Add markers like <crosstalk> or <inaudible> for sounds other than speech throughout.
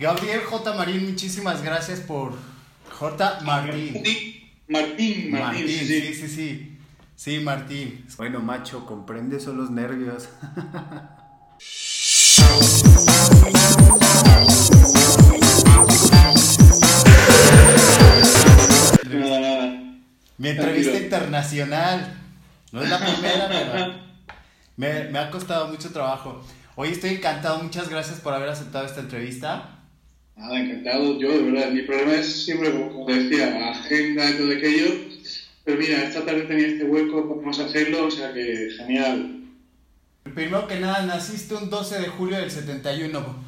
Gabriel J. Marín, muchísimas gracias por J. Martín. Martín, Martín, Martín, sí, sí, sí, sí. Sí, Martín. Bueno, macho, comprende son los nervios. Nada, nada. Mi entrevista Tranquilo. internacional. No es la primera, <laughs> pero me, me ha costado mucho trabajo. Hoy estoy encantado, muchas gracias por haber aceptado esta entrevista. Nada, encantado. Yo, de verdad, mi problema es siempre, como te decía, la agenda y todo aquello. Pero mira, esta tarde tenía este hueco, podemos hacerlo, o sea que genial. Primero que nada, naciste un 12 de julio del 71.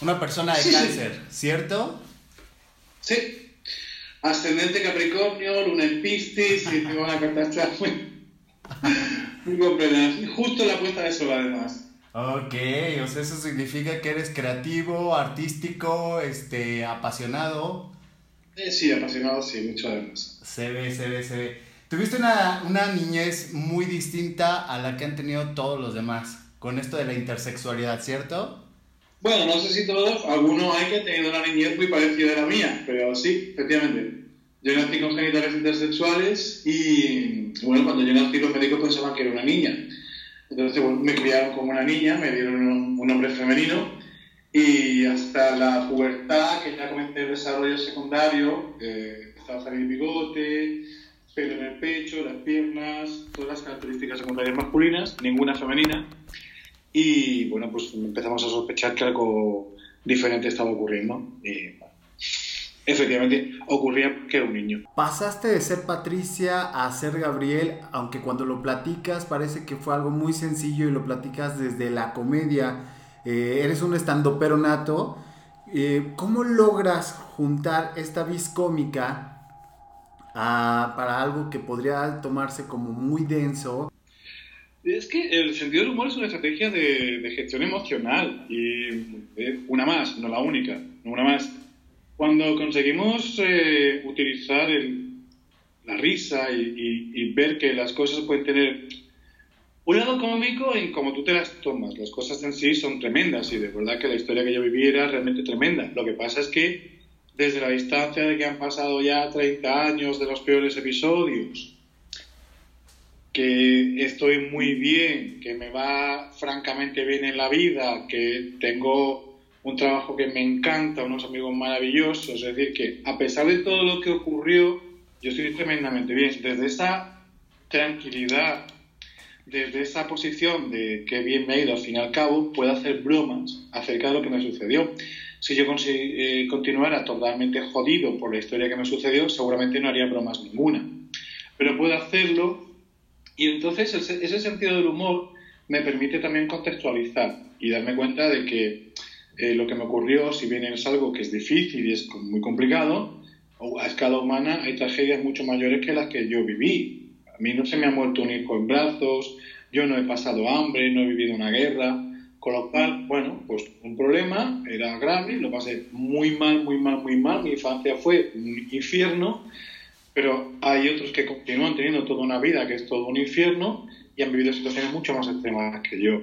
Una persona de Sí. cáncer, ¿cierto? Sí. Ascendente Capricornio, Luna en Piscis, y tengo una carta astral <laughs> muy, muy Justo la puesta de sol, además. Ok, o sea, eso significa que eres creativo, artístico, este, apasionado. Eh, sí, apasionado, sí, mucho además. Se ve, se ve, se ve. Tuviste una, una niñez muy distinta a la que han tenido todos los demás, con esto de la intersexualidad, ¿cierto? Bueno, no sé si todos, algunos hay que han tenido una niñez muy parecida a la mía, pero sí, efectivamente. Yo nací con genitales intersexuales y, bueno, cuando yo nací los médicos pensaban que era una niña. Entonces, me criaron como una niña, me dieron un, un nombre femenino y hasta la pubertad, que ya comencé el desarrollo secundario, eh, empezaba a salir bigote, pelo en el pecho, las piernas, todas las características secundarias masculinas, ninguna femenina. Y bueno, pues empezamos a sospechar que algo diferente estaba ocurriendo. Y bueno, efectivamente ocurría que era un niño. Pasaste de ser Patricia a ser Gabriel, aunque cuando lo platicas parece que fue algo muy sencillo y lo platicas desde la comedia. Eh, eres un estandopero nato. Eh, ¿Cómo logras juntar esta vis cómica a- para algo que podría tomarse como muy denso? Es que el sentido del humor es una estrategia de, de gestión emocional y eh, una más, no la única, no una más. Cuando conseguimos eh, utilizar el- la risa y, y- ver que las cosas pueden tener un lado cómico en cómo tú te las tomas, las cosas en sí son tremendas y de verdad que la historia que yo viví era realmente tremenda. Lo que pasa es que desde la distancia de que han pasado ya 30 años de los peores episodios, que estoy muy bien, que me va francamente bien en la vida, que tengo un trabajo que me encanta, unos amigos maravillosos, es decir, que a pesar de todo lo que ocurrió, yo estoy tremendamente bien. Desde esa tranquilidad, desde esa posición de que bien me ha ido al fin y al cabo, puedo hacer bromas acerca de lo que me sucedió. Si yo eh, continuara totalmente jodido por la historia que me sucedió, seguramente no haría bromas ninguna. Pero puedo hacerlo y entonces ese sentido del humor me permite también contextualizar y darme cuenta de que eh, lo que me ocurrió, si bien es algo que es difícil y es muy complicado, a escala humana hay tragedias mucho mayores que las que yo viví. A mí no se me ha muerto un hijo en brazos, yo no he pasado hambre, no he vivido una guerra, con lo cual, bueno, pues un problema era grave, lo pasé muy mal, muy mal, muy mal, mi infancia fue un infierno, pero hay otros que continúan teniendo toda una vida que es todo un infierno y han vivido situaciones mucho más extremas que yo.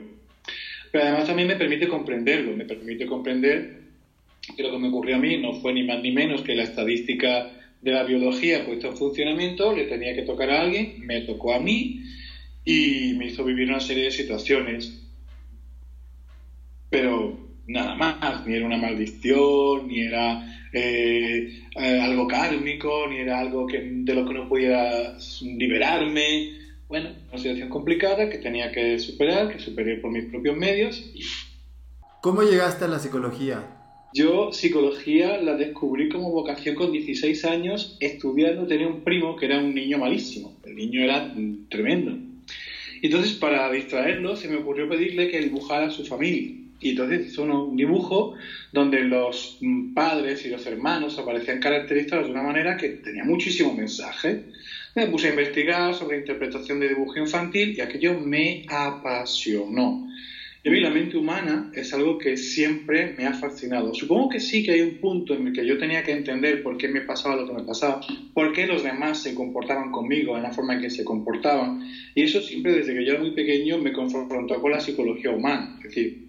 Pero además también me permite comprenderlo, me permite comprender que lo que me ocurrió a mí no fue ni más ni menos que la estadística de la biología puesta en funcionamiento, le tenía que tocar a alguien, me tocó a mí y me hizo vivir una serie de situaciones. Pero nada más, ni era una maldición, ni era eh, algo kármico, ni era algo que, de lo que no pudiera liberarme. Bueno, una situación complicada que tenía que superar, que superé por mis propios medios. Y ¿Cómo llegaste a la psicología? yo psicología la descubrí como vocación con 16 años estudiando. Tenía un primo que era un niño malísimo. El niño era tremendo. Entonces, para distraerlo, se me ocurrió pedirle que dibujara a su familia. Y entonces hizo un dibujo donde los padres y los hermanos aparecían caracterizados de una manera que tenía muchísimo mensaje. Me puse a investigar sobre interpretación de dibujo infantil y aquello me apasionó. Y a mí la mente humana es algo que siempre me ha fascinado. Supongo que sí que hay un punto en el que yo tenía que entender por qué me pasaba lo que me pasaba, por qué los demás se comportaban conmigo en la forma en que se comportaban. Y eso siempre desde que yo era muy pequeño me confrontó con la psicología humana. Es decir,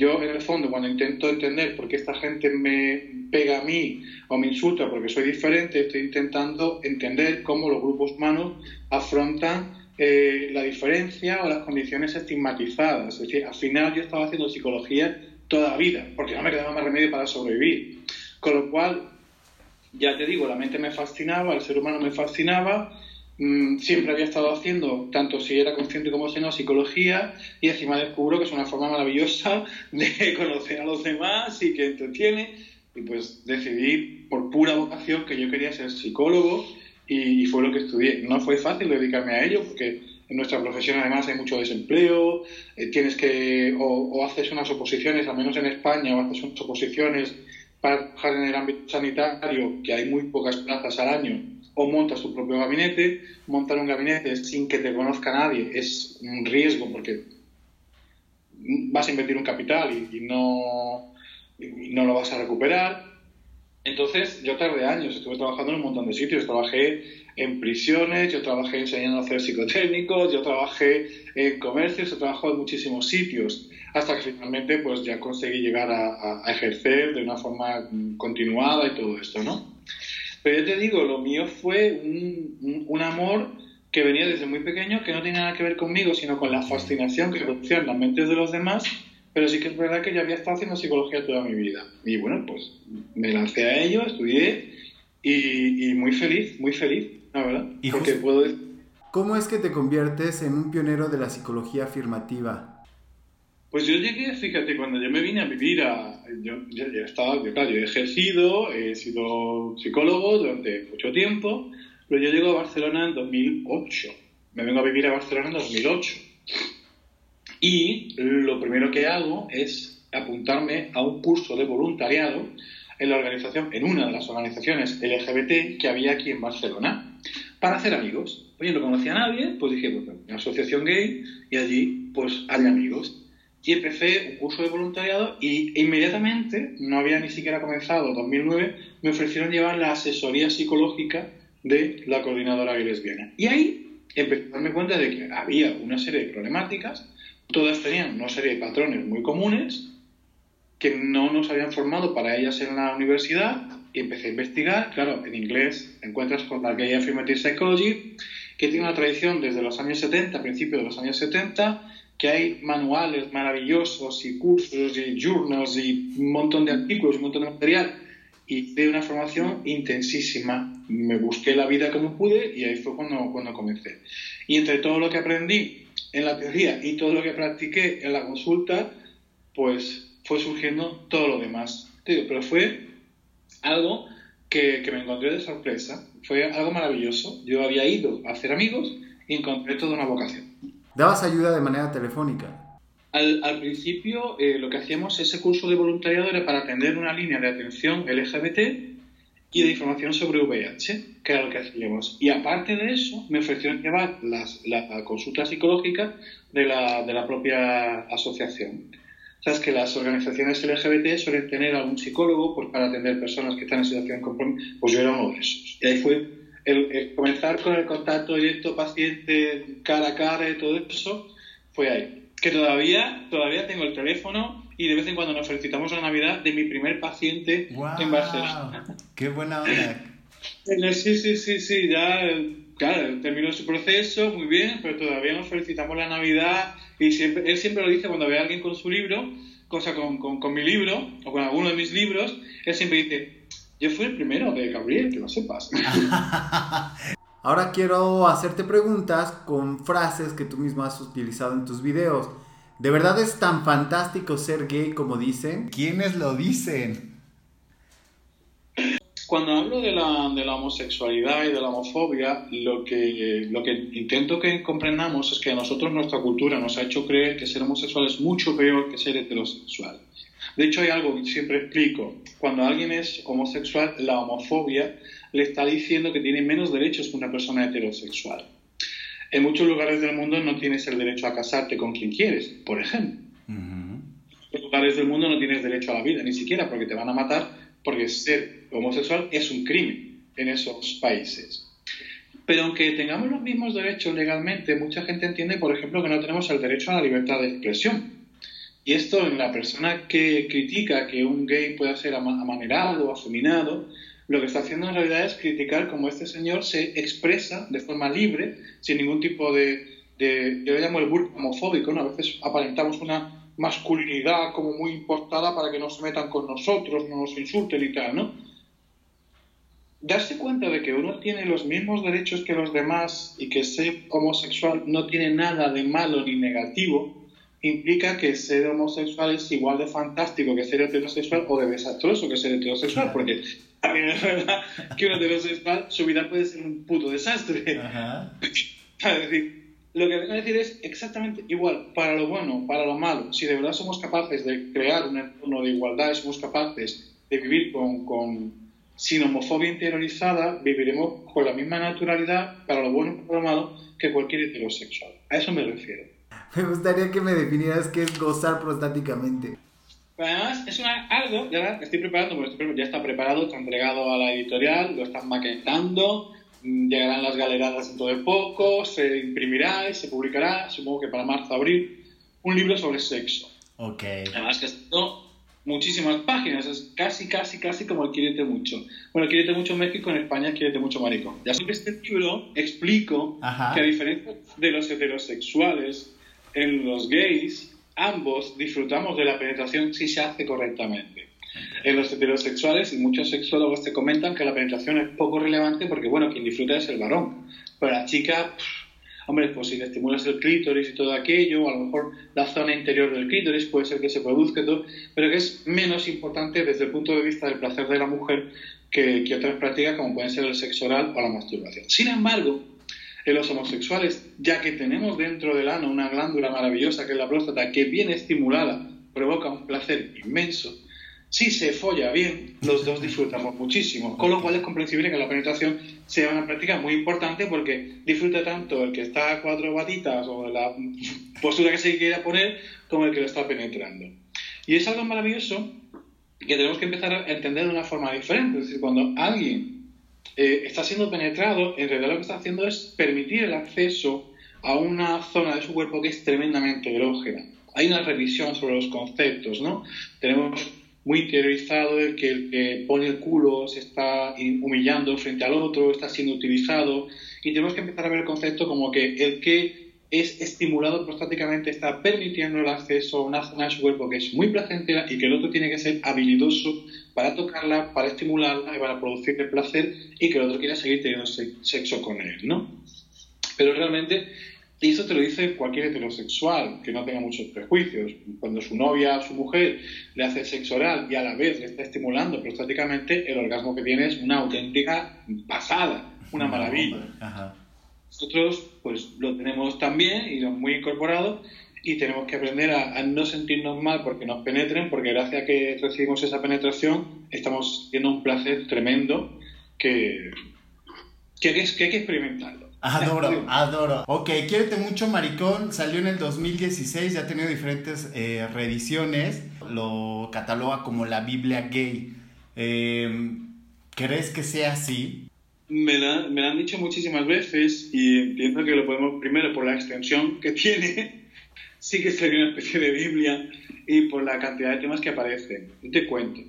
yo, en el fondo, cuando intento entender por qué esta gente me pega a mí o me insulta porque soy diferente, estoy intentando entender cómo los grupos humanos afrontan eh, la diferencia o las condiciones estigmatizadas. Es decir, al final yo estaba haciendo psicología toda la vida, porque no me quedaba más remedio para sobrevivir. Con lo cual, ya te digo, la mente me fascinaba, el ser humano me fascinaba, siempre había estado haciendo, tanto si era consciente como si no, psicología, y encima descubro que es una forma maravillosa <laughs> de conocer a los demás y que entretiene, y pues decidí por pura vocación que yo quería ser psicólogo y, fue lo que estudié. No fue fácil dedicarme a ello porque en nuestra profesión además hay mucho desempleo, eh, tienes que o, haces unas oposiciones, al menos en España, o haces unas oposiciones para trabajar en el ámbito sanitario, que hay muy pocas plazas al año, o montas tu propio gabinete. Montar un gabinete sin que te conozca nadie es un riesgo porque vas a invertir un capital y, no, no lo vas a recuperar. Entonces, yo tardé años, estuve trabajando en un montón de sitios. Trabajé en prisiones, yo trabajé enseñando a hacer psicotécnicos, yo trabajé en comercios, he trabajado en muchísimos sitios, hasta que finalmente pues ya conseguí llegar a, ejercer de una forma continuada y todo esto, ¿no? Pero yo te digo, lo mío fue un, un amor que venía desde muy pequeño, que no tenía nada que ver conmigo, sino con la fascinación que producían las mentes de los demás pero sí que es verdad que yo había estado haciendo psicología toda mi vida. Y bueno, pues me lancé a ello, estudié y, muy feliz, muy feliz, la verdad. ¿Y porque puedo ¿Cómo es que te conviertes en un pionero de la psicología afirmativa? Pues yo llegué, fíjate, cuando yo me vine a vivir a... Yo, yo, estaba, claro, yo he ejercido, he sido psicólogo durante mucho tiempo, pero yo llego a Barcelona en 2008. Me vengo a vivir a Barcelona en 2008. Y lo primero que hago es apuntarme a un curso de voluntariado en la organización, en una de las organizaciones LGBT que había aquí en Barcelona, para hacer amigos. Oye, no conocía a nadie, pues dije, pues una asociación gay y allí pues hay amigos. Y empecé un curso de voluntariado y inmediatamente, no había ni siquiera comenzado 2009, me ofrecieron llevar la asesoría psicológica de la coordinadora lesbiana. Y ahí empecé a darme cuenta de que había una serie de problemáticas todas tenían una serie de patrones muy comunes que no nos habían formado para ellas en la universidad y empecé a investigar. Claro, en inglés encuentras con la Gay Affirmative Psychology, que tiene una tradición desde los años 70, principios de los años 70, que hay manuales maravillosos y cursos y journals y un montón de artículos, un montón de material y de una formación intensísima. Me busqué la vida como pude y ahí fue cuando, cuando comencé. Y entre todo lo que aprendí en la teoría y todo lo que practiqué en la consulta, pues fue surgiendo todo lo demás. pero fue algo que, me encontré de sorpresa, fue algo maravilloso. Yo había ido a hacer amigos y encontré toda una vocación. ¿Dabas ayuda de manera telefónica? Al, principio eh, lo que hacíamos, ese curso de voluntariado era para atender una línea de atención LGBT y de información sobre VIH, que era lo que hacíamos. Y aparte de eso, me ofrecieron llevar las, la consulta psicológica de la, de la propia asociación. Sabes que las organizaciones LGBT suelen tener algún psicólogo pues, para atender personas que están en situación de compromiso. Pues yo era uno de esos. Y ahí fue el, comenzar con el contacto directo paciente cara a cara y todo eso, fue ahí. Que todavía, todavía tengo el teléfono y de vez en cuando nos felicitamos la Navidad de mi primer paciente en Barcelona. ¡Qué buena onda! Sí, sí, sí, sí, ya, claro, terminó su proceso, muy bien, pero todavía nos felicitamos la Navidad y siempre, él siempre lo dice cuando ve a alguien con su libro, cosa con, con, mi libro o con alguno de mis libros, él siempre dice, yo fui el primero de Gabriel, que lo sepas. <laughs> Ahora quiero hacerte preguntas con frases que tú mismo has utilizado en tus videos. ¿De verdad es tan fantástico ser gay como dicen? ¿Quiénes lo dicen? Cuando hablo de la, de la homosexualidad y de la homofobia, lo que, lo que intento que comprendamos es que a nosotros nuestra cultura nos ha hecho creer que ser homosexual es mucho peor que ser heterosexual. De hecho, hay algo que siempre explico. Cuando alguien es homosexual, la homofobia le está diciendo que tiene menos derechos que una persona heterosexual. En muchos lugares del mundo no tienes el derecho a casarte con quien quieres, por ejemplo. En muchos lugares del mundo no tienes derecho a la vida, ni siquiera porque te van a matar, porque ser homosexual es un crimen en esos países. Pero aunque tengamos los mismos derechos legalmente, mucha gente entiende, por ejemplo, que no tenemos el derecho a la libertad de expresión. Y esto en la persona que critica que un gay pueda ser amanerado o afeminado, lo que está haciendo en realidad es criticar cómo este señor se expresa de forma libre, sin ningún tipo de, yo le llamo el burro homofóbico, ¿no? A veces aparentamos una masculinidad como muy importada para que no se metan con nosotros, no nos insulten y tal, ¿no? Darse cuenta de que uno tiene los mismos derechos que los demás y que ser homosexual no tiene nada de malo ni negativo, implica que ser homosexual es igual de fantástico que ser heterosexual o de desastroso que ser heterosexual, porque también es verdad que un heterosexual, su vida puede ser un puto desastre. Ajá. <laughs> es decir, lo que vengo a decir es exactamente igual, para lo bueno, para lo malo. Si de verdad somos capaces de crear un entorno de igualdad somos capaces de vivir con, con, sin homofobia interiorizada, viviremos con la misma naturalidad, para lo bueno y para lo malo, que cualquier heterosexual. A eso me refiero. <laughs> Me gustaría que me definieras qué es gozar prostáticamente. Además, es una, algo, ya estoy preparando, porque ya está preparado, está entregado a la editorial, lo están maquetando, llegarán las galeradas dentro de poco, se imprimirá y se publicará, supongo que para marzo, abril, un libro sobre sexo. Ok. Además que esto muchísimas páginas, es casi, casi, casi como el Quierete Mucho. Bueno, el Quierete Mucho México, en España es Quierete Mucho Marico. Ya sobre este libro explico que a diferencia de los heterosexuales, en los gays, ambos disfrutamos de la penetración si se hace correctamente. En los heterosexuales, y muchos sexólogos te comentan que la penetración es poco relevante porque, bueno, quien disfruta es el varón. Pero la chica, hombre, pues si le estimulas el clítoris y todo aquello, a lo mejor la zona interior del clítoris puede ser que se produzca todo, pero que es menos importante desde el punto de vista del placer de la mujer que, que otras prácticas como pueden ser el sexo oral o la masturbación. Sin embargo, en los homosexuales, ya que tenemos dentro del ano una glándula maravillosa que es la próstata, que bien estimulada provoca un placer inmenso, si se folla bien, los dos disfrutamos muchísimo, con lo cual es comprensible que la penetración sea una práctica muy importante porque disfruta tanto el que está a cuatro batitas o la postura que se quiera poner como el que lo está penetrando. Y es algo maravilloso que tenemos que empezar a entender de una forma diferente. Es decir, cuando alguien eh, está siendo penetrado, en realidad lo que está haciendo es permitir el acceso a una zona de su cuerpo que es tremendamente erógena. Hay una revisión sobre los conceptos, ¿no? Tenemos muy interiorizado de que el que pone el culo se está humillando frente al otro, está siendo utilizado, y tenemos que empezar a ver el concepto como que el que es estimulado prostáticamente está permitiendo el acceso a una zona de su cuerpo que es muy placentera y que el otro tiene que ser habilidoso para tocarla, para estimularla y para producir el placer y que el otro quiera seguir teniendo sexo con él, ¿no? Pero realmente y eso te lo dice cualquier heterosexual que no tenga muchos prejuicios. Cuando su novia, su mujer, le hace sexo oral y a la vez le está estimulando prostáticamente, el orgasmo que tiene es una auténtica pasada, una maravilla. Nosotros pues lo tenemos también y lo muy incorporado y tenemos que aprender a, no sentirnos mal porque nos penetren, porque gracias a que recibimos esa penetración estamos teniendo un placer tremendo que, que, que hay que experimentarlo. Adoro, adoro. Ok, Quiérete mucho, Maricón. Salió en el 2016, ya ha tenido diferentes eh, reediciones. Lo cataloga como la Biblia gay. Em, ¿Crees que sea así? Me, me lo han dicho muchísimas veces y pienso que lo podemos, primero por la extensión que <laughs> tiene, sí que sería una especie de Biblia y por la cantidad de temas que aparecen. Te cuento.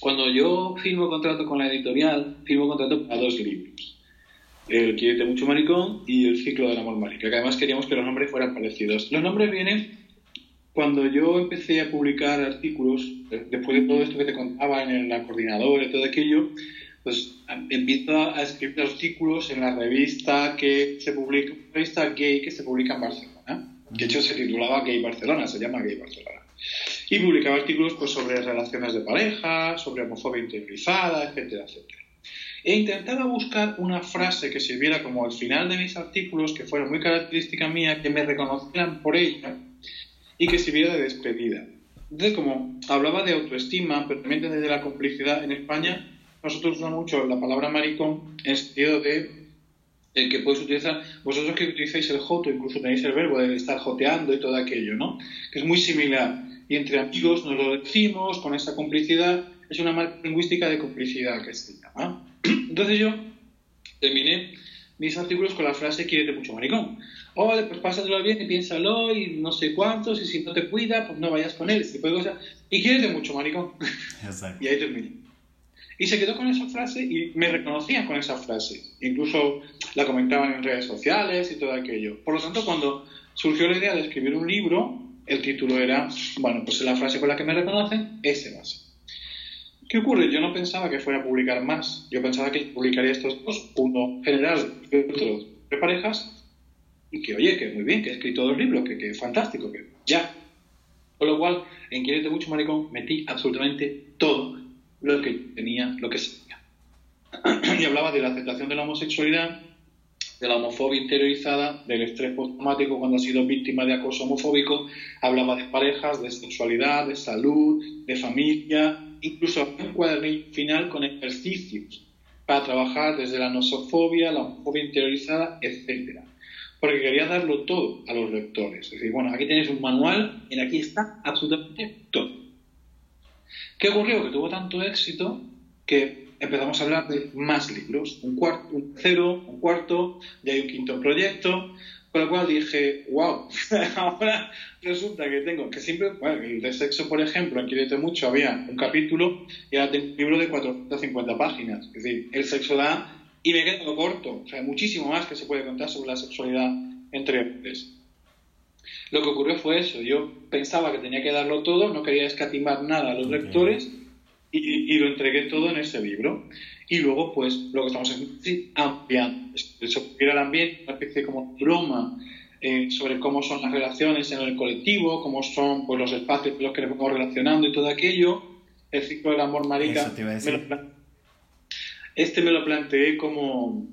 Cuando yo firmo contrato con la editorial, firmo contrato para dos libros el Quiete Mucho Maricón y el Ciclo del Amor Marica, que además queríamos que los nombres fueran parecidos. Los nombres vienen cuando yo empecé a publicar artículos, eh, después de todo esto que te contaba en la coordinadora y todo aquello, pues empiezo a escribir artículos en la revista que se publica, revista gay que se publica en Barcelona, que de hecho se titulaba Gay Barcelona, se llama Gay Barcelona. Y publicaba artículos pues, sobre relaciones de pareja, sobre homofobia interiorizada, etcétera, etcétera e intentaba buscar una frase que sirviera como al final de mis artículos, que fuera muy característica mía, que me reconocieran por ella y que sirviera de despedida. Entonces, como hablaba de autoestima, pero también desde la complicidad, en España nosotros usamos mucho la palabra maricón en el sentido de que puedes utilizar, vosotros que utilizáis el joto, incluso tenéis el verbo de estar joteando y todo aquello, ¿no? Que es muy similar. Y entre amigos nos lo decimos con esa complicidad, es una marca lingüística de complicidad que se llama. <clears throat> Entonces yo terminé mis artículos con la frase quiérete mucho maricón. O pues pásatelo bien y piénsalo y no sé cuántos y si no te cuida, pues no vayas con él, ese tipo de cosas. Y quiérete mucho maricón. <laughs> Exacto. y ahí terminé. Y se quedó con esa frase y me reconocían con esa frase. Incluso la comentaban en redes sociales y todo aquello. Por lo tanto, cuando surgió la idea de escribir un libro, el título era, bueno, pues la frase con la que me reconocen, ese va ¿Qué ocurre? Yo no pensaba que fuera a publicar más. Yo pensaba que publicaría estos dos, uno general y otro de parejas, y que, oye, que muy bien, que he escrito dos libros, que, que fantástico, que ya. Con lo cual, en Quiérete mucho, maricón, metí absolutamente todo lo que tenía, lo que sabía. <clears throat> y hablaba de la aceptación de la homosexualidad, de la homofobia interiorizada, del estrés postraumático cuando ha sido víctima de acoso homofóbico, hablaba de parejas, de sexualidad, de salud, de familia, incluso un cuadernillo final con ejercicios para trabajar desde la nosofobia, la homofobia interiorizada, etcétera. Porque quería darlo todo a los lectores. Es decir, bueno, aquí tenéis un manual y aquí está absolutamente todo. ¿Qué ocurrió? Que tuvo tanto éxito que empezamos a hablar de más libros, un cuarto, un tercero, un cuarto, ya hay un quinto proyecto, con lo cual dije, wow, <laughs> ahora resulta que tengo, que siempre, bueno, de sexo, por ejemplo, en Quierete Mucho había un capítulo y ahora tengo un libro de 450 páginas. Es decir, el sexo da y me quedo corto. O sea, muchísimo más que se puede contar sobre la sexualidad entre hombres. Lo que ocurrió fue eso. Yo pensaba que tenía que darlo todo, no quería escatimar nada a los lectores y, y, lo entregué todo en ese libro. Y luego, pues, lo que estamos haciendo es ampliando. Eso el ambiente, una especie como broma eh, sobre cómo son las relaciones en el colectivo, cómo son pues, los espacios en los que nos vamos relacionando y todo aquello. El ciclo del amor marica. este me lo planteé como.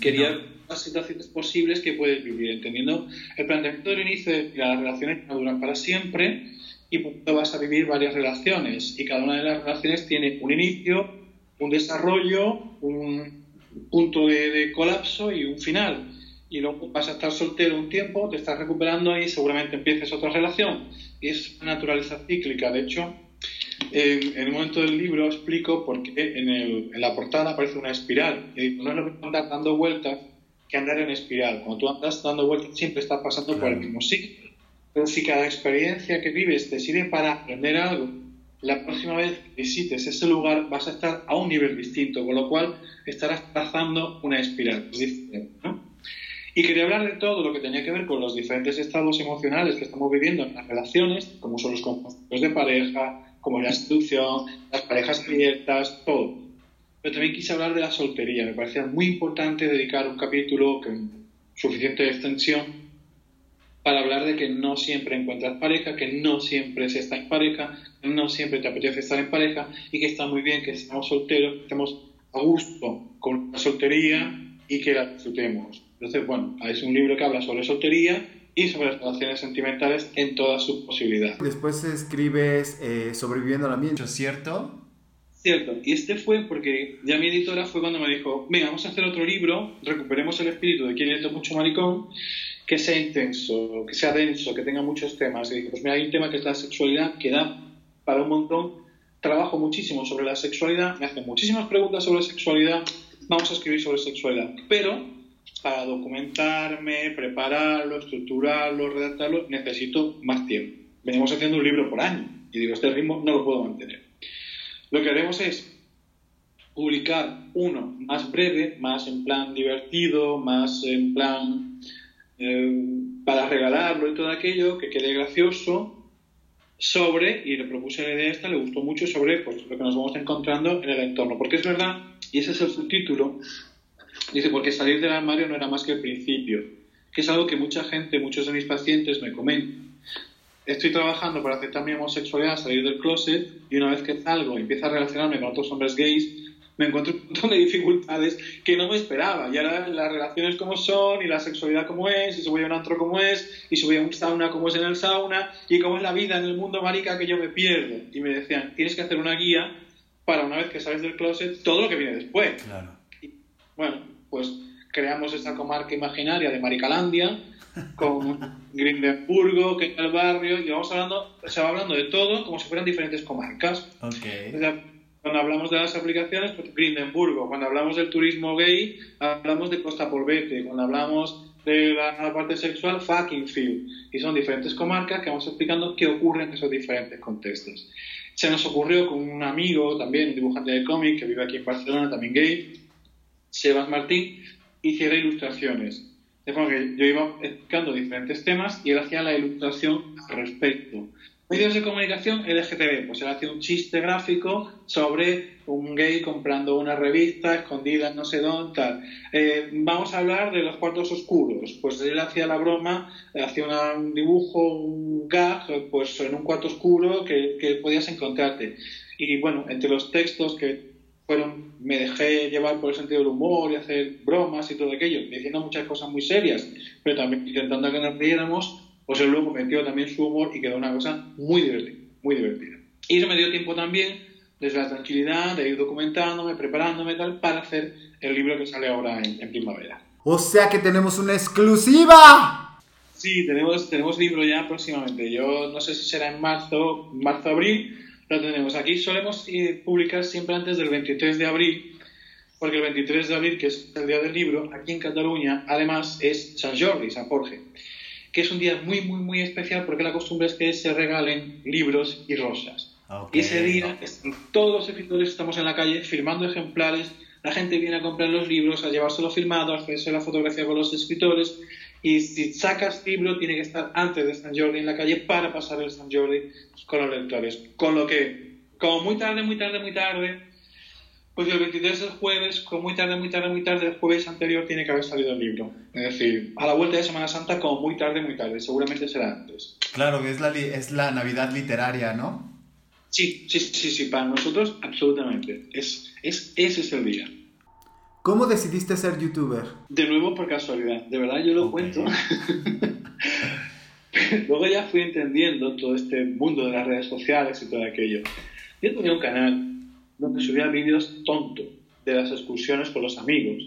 quería las situaciones posibles que puedes vivir, entendiendo el planteamiento del inicio de que las relaciones no duran para siempre y tanto vas a vivir varias relaciones y cada una de las relaciones tiene un inicio, un desarrollo, un punto de, colapso y un final. Y luego vas a estar soltero un tiempo, te estás recuperando y seguramente empieces otra relación. Y es una naturaleza cíclica. De hecho, en, en, un momento del libro explico por qué en, el, en la portada aparece una espiral. Y no es lo mismo andar dando vueltas que andar en espiral. Cuando tú andas dando vueltas siempre estás pasando por el mismo sitio. Pero si cada experiencia que vives te sirve para aprender algo, la próxima vez que visites ese lugar vas a estar a un nivel distinto, con lo cual estarás trazando una espiral Y quería hablar de todo lo que tenía que ver con los diferentes estados emocionales que estamos viviendo en las relaciones, como son los conflictos de pareja, como la institución, las parejas abiertas, todo. Pero también quise hablar de la soltería. Me parecía muy importante dedicar un capítulo con suficiente extensión para hablar de que no siempre encuentras pareja, que no siempre se está en pareja, que no siempre te apetece estar en pareja y que está muy bien que estemos solteros, que estemos a gusto con la soltería y que la disfrutemos. Entonces, bueno, es un libro que habla sobre soltería y sobre las relaciones sentimentales en todas sus posibilidades. Después escribes eh, Sobreviviendo al ambiente, ¿cierto? Cierto, y este fue porque ya mi editora fue cuando me dijo, venga, vamos a hacer otro libro, recuperemos el espíritu de Quién es mucho maricón que sea intenso, que sea denso, que tenga muchos temas. Y dije, pues mira, hay un tema que es la sexualidad, que da para un montón. Trabajo muchísimo sobre la sexualidad, me hacen muchísimas preguntas sobre sexualidad, vamos a escribir sobre sexualidad. Pero para documentarme, prepararlo, estructurarlo, redactarlo, necesito más tiempo. Venimos haciendo un libro por año y digo, este ritmo no lo puedo mantener. Lo que haremos es publicar uno más breve, más en plan divertido, más en plan eh, para regalarlo y todo aquello, que quede gracioso, sobre, y le propuse la idea esta, le gustó mucho, sobre pues, lo que nos vamos encontrando en el entorno. Porque es verdad, y ese es el subtítulo, dice, porque salir del armario no era más que el principio, que es algo que mucha gente, muchos de mis pacientes me comentan. Estoy trabajando para aceptar mi homosexualidad, salir del closet, y una vez que salgo y empiezo a relacionarme con otros hombres gays, me encuentro un montón de dificultades que no me esperaba. Y ahora las relaciones como son, y la sexualidad como es, y si voy a un antro como es, y si voy a un sauna como es en el sauna, y cómo es la vida en el mundo marica que yo me pierdo. Y me decían, tienes que hacer una guía para una vez que sales del closet, todo lo que viene después. bueno, pues creamos esta comarca imaginaria de Maricalandia, con Grindenburgo, que es el barrio, y vamos hablando, se va hablando de todo como si fueran diferentes comarcas. Okay Cuando hablamos de las aplicaciones, pues Grindenburgo. Cuando hablamos del turismo gay, hablamos de Costa Polvete. Cuando hablamos de la parte sexual, fucking field. Y son diferentes comarcas que vamos explicando qué ocurre en esos diferentes contextos. Se nos ocurrió con un amigo también, un dibujante de cómic que vive aquí en Barcelona, también gay, Sebas Martín, hiciera ilustraciones. De forma que yo iba explicando diferentes temas y él hacía la ilustración al respecto. Medios de comunicación LGTB, pues él hacía un chiste gráfico sobre un gay comprando una revista escondida en no sé dónde, tal. Eh, vamos a hablar de los cuartos oscuros. Pues él hacía la broma, hacía un dibujo, un gag, pues en un cuarto oscuro que, que podías encontrarte. Y bueno, entre los textos que fueron, me dejé llevar por el sentido del humor y hacer bromas y todo aquello, diciendo muchas cosas muy serias, pero también intentando que nos riéramos pues él luego metió también su humor y quedó una cosa muy divertida, muy divertida. Y eso me dio tiempo también, desde la tranquilidad, de ir documentándome, preparándome tal, para hacer el libro que sale ahora en, primavera. O sea que tenemos una exclusiva. Sí, tenemos, tenemos libro ya próximamente. Yo no sé si será en marzo, marzo-abril, lo tenemos. Aquí solemos eh, publicar siempre antes del 23 de abril, porque el 23 de abril, que es el día del libro, aquí en Cataluña, además es San Jordi, San Jorge que es un día muy, muy, muy especial porque la costumbre es que se regalen libros y rosas. Y ese día, todos los escritores estamos en la calle firmando ejemplares, la gente viene a comprar los libros, a llevárselo firmado, a hacerse la fotografía con los escritores, y si sacas libro tiene que estar antes de San Jordi en la calle para pasar el San Jordi con los lectores. Con lo que, como muy tarde, muy tarde, muy tarde, pues el 23 es jueves, como muy tarde, muy tarde, muy tarde, el jueves anterior tiene que haber salido el libro. Es decir, a la vuelta de Semana Santa, como muy tarde, muy tarde. Seguramente será antes. Claro, es la, es la Navidad literaria, ¿no? Sí, sí, sí, sí, para nosotros absolutamente. Es, es, ese es el día. ¿Cómo decidiste ser youtuber? De nuevo por casualidad. De verdad, yo lo cuento. <laughs> <laughs> Luego ya fui entendiendo todo este mundo de las redes sociales y todo aquello. Yo tenía un canal donde subía vídeos tontos de las excursiones con los amigos.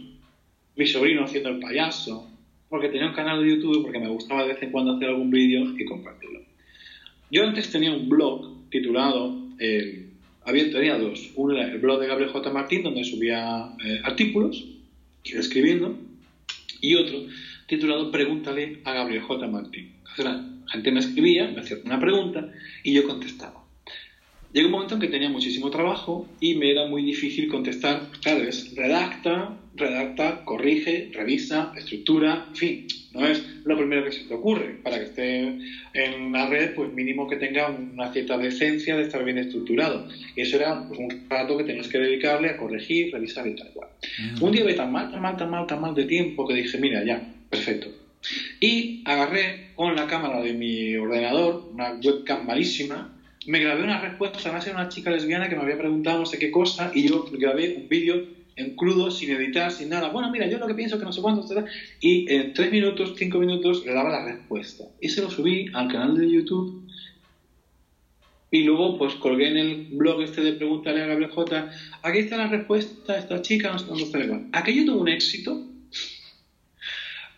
Mi sobrino haciendo el payaso, porque tenía un canal de YouTube porque me gustaba de vez en cuando hacer algún vídeo y compartirlo. Yo antes tenía un blog titulado, eh, había, tenía dos, uno era el blog de Gabriel J. Martín, donde subía eh, artículos, iba escribiendo, y otro titulado Pregúntale a Gabriel J. Martín. la gente me escribía, me hacía una pregunta y yo contestaba. Llegó un momento en que tenía muchísimo trabajo y me era muy difícil contestar. Claro, es redacta, redacta, corrige, revisa, estructura, en fin, no es lo primero que se te ocurre. Para que esté en la red, pues mínimo que tenga una cierta decencia de estar bien estructurado. Y eso era pues, un rato que tenías que dedicarle a corregir, revisar y tal cual. Mm. Un día ve tan mal, tan mal, tan mal, tan mal de tiempo que dije, mira, ya, perfecto. Y agarré con la cámara de mi ordenador, una webcam malísima, me grabé una respuesta, además era una chica lesbiana que me había preguntado no sé qué cosa y yo grabé un vídeo en crudo, sin editar, sin nada. Bueno, mira, yo lo que pienso que no sé cuándo, y en tres minutos, cinco minutos le daba la respuesta. Y se lo subí al canal de YouTube y luego pues colgué en el blog este de Pregúntale a Gabriel. Aquí está la respuesta esta chica, no sé dónde Aquello tuvo un éxito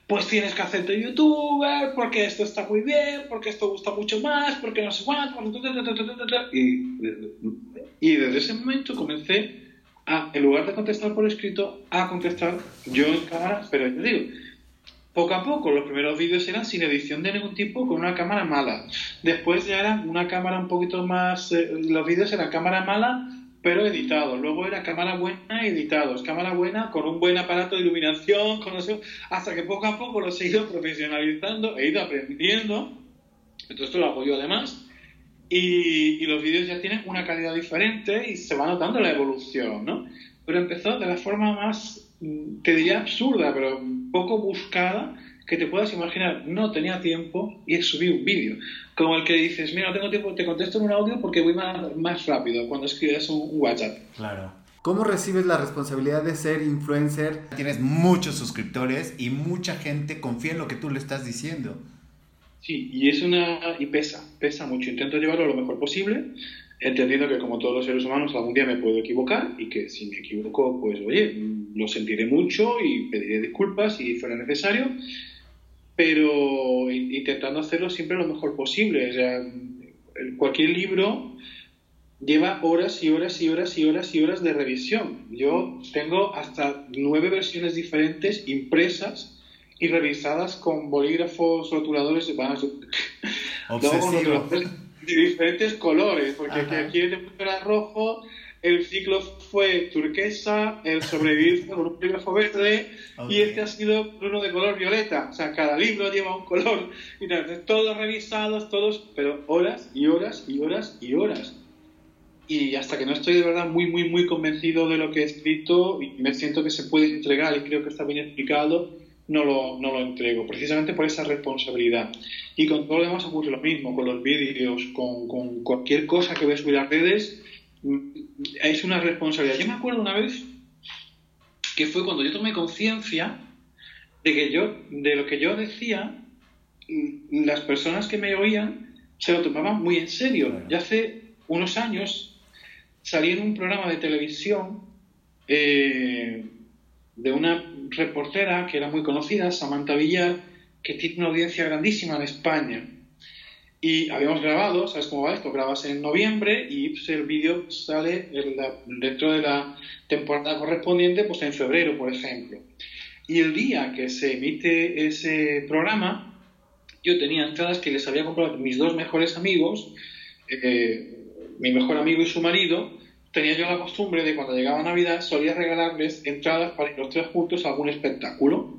pues tienes que hacerte youtuber, porque esto está muy bien, porque esto gusta mucho más, porque no sé cuánto, y, y desde ese momento comencé a, en lugar de contestar por escrito, a contestar yo en cámara, pero te digo, poco a poco, los primeros vídeos eran sin edición de ningún tipo, con una cámara mala. Después ya era una cámara un poquito más, eh, los vídeos eran cámara mala, pero editado. Luego era cámara buena editados, cámara buena con un buen aparato de iluminación, con hasta que poco a poco los he ido profesionalizando, he ido aprendiendo. Entonces esto lo hago yo además. Y, y, los vídeos ya tienen una calidad diferente y se va notando la evolución, ¿no? Pero empezó de la forma más, mm, te diría absurda, pero poco buscada, que te puedas imaginar, no tenía tiempo y subí un vídeo. Como el que dices, mira, no tengo tiempo, te contesto en un audio porque voy más, más rápido cuando escribes un, WhatsApp. Claro. ¿Cómo recibes la responsabilidad de ser influencer? Tienes muchos suscriptores y mucha gente confía en lo que tú le estás diciendo. Sí, y es una y pesa, pesa mucho. Intento llevarlo lo mejor posible, entendiendo que como todos los seres humanos algún día me puedo equivocar y que si me equivoco, pues oye, lo sentiré mucho y pediré disculpas si fuera necesario pero intentando hacerlo siempre lo mejor posible. O sea, cualquier libro lleva horas y horas y horas y horas y horas de revisión. Yo tengo hasta nueve versiones diferentes impresas y revisadas con bolígrafos rotuladores de <laughs> de diferentes colores, porque aquí el era rojo, el ciclo fue turquesa, el sobrevivir fue con un bolígrafo verde y este ha sido uno de color violeta. O sea, cada libro lleva un color. Y todos revisados, todos, pero horas y horas y horas y horas y hasta que no estoy de verdad muy, muy, muy convencido de lo que he escrito y me siento que se puede entregar y creo que está bien explicado, no lo, no lo entrego, precisamente por esa responsabilidad. Y con todo lo demás ocurre lo mismo, con los vídeos, con, con cualquier cosa que voy a subir a redes, es una responsabilidad. Yo me acuerdo una vez que fue cuando yo tomé conciencia de que yo, de lo que yo decía, mm, las personas que me oían se lo tomaban muy en serio. Ya hace unos años salí en un programa de televisión eh, de una reportera que era muy conocida, Samantha Villar, que tiene una audiencia grandísima en España. Y habíamos grabado, ¿sabes cómo va esto? Grabas en noviembre y pues, el vídeo sale dentro de la temporada correspondiente, pues en febrero, por ejemplo. Y el día que se emite ese programa, yo tenía entradas que les había comprado mis dos mejores amigos, eh, mi mejor amigo y su marido, tenía yo la costumbre de cuando llegaba Navidad solía regalarles entradas para ir los tres juntos a algún espectáculo.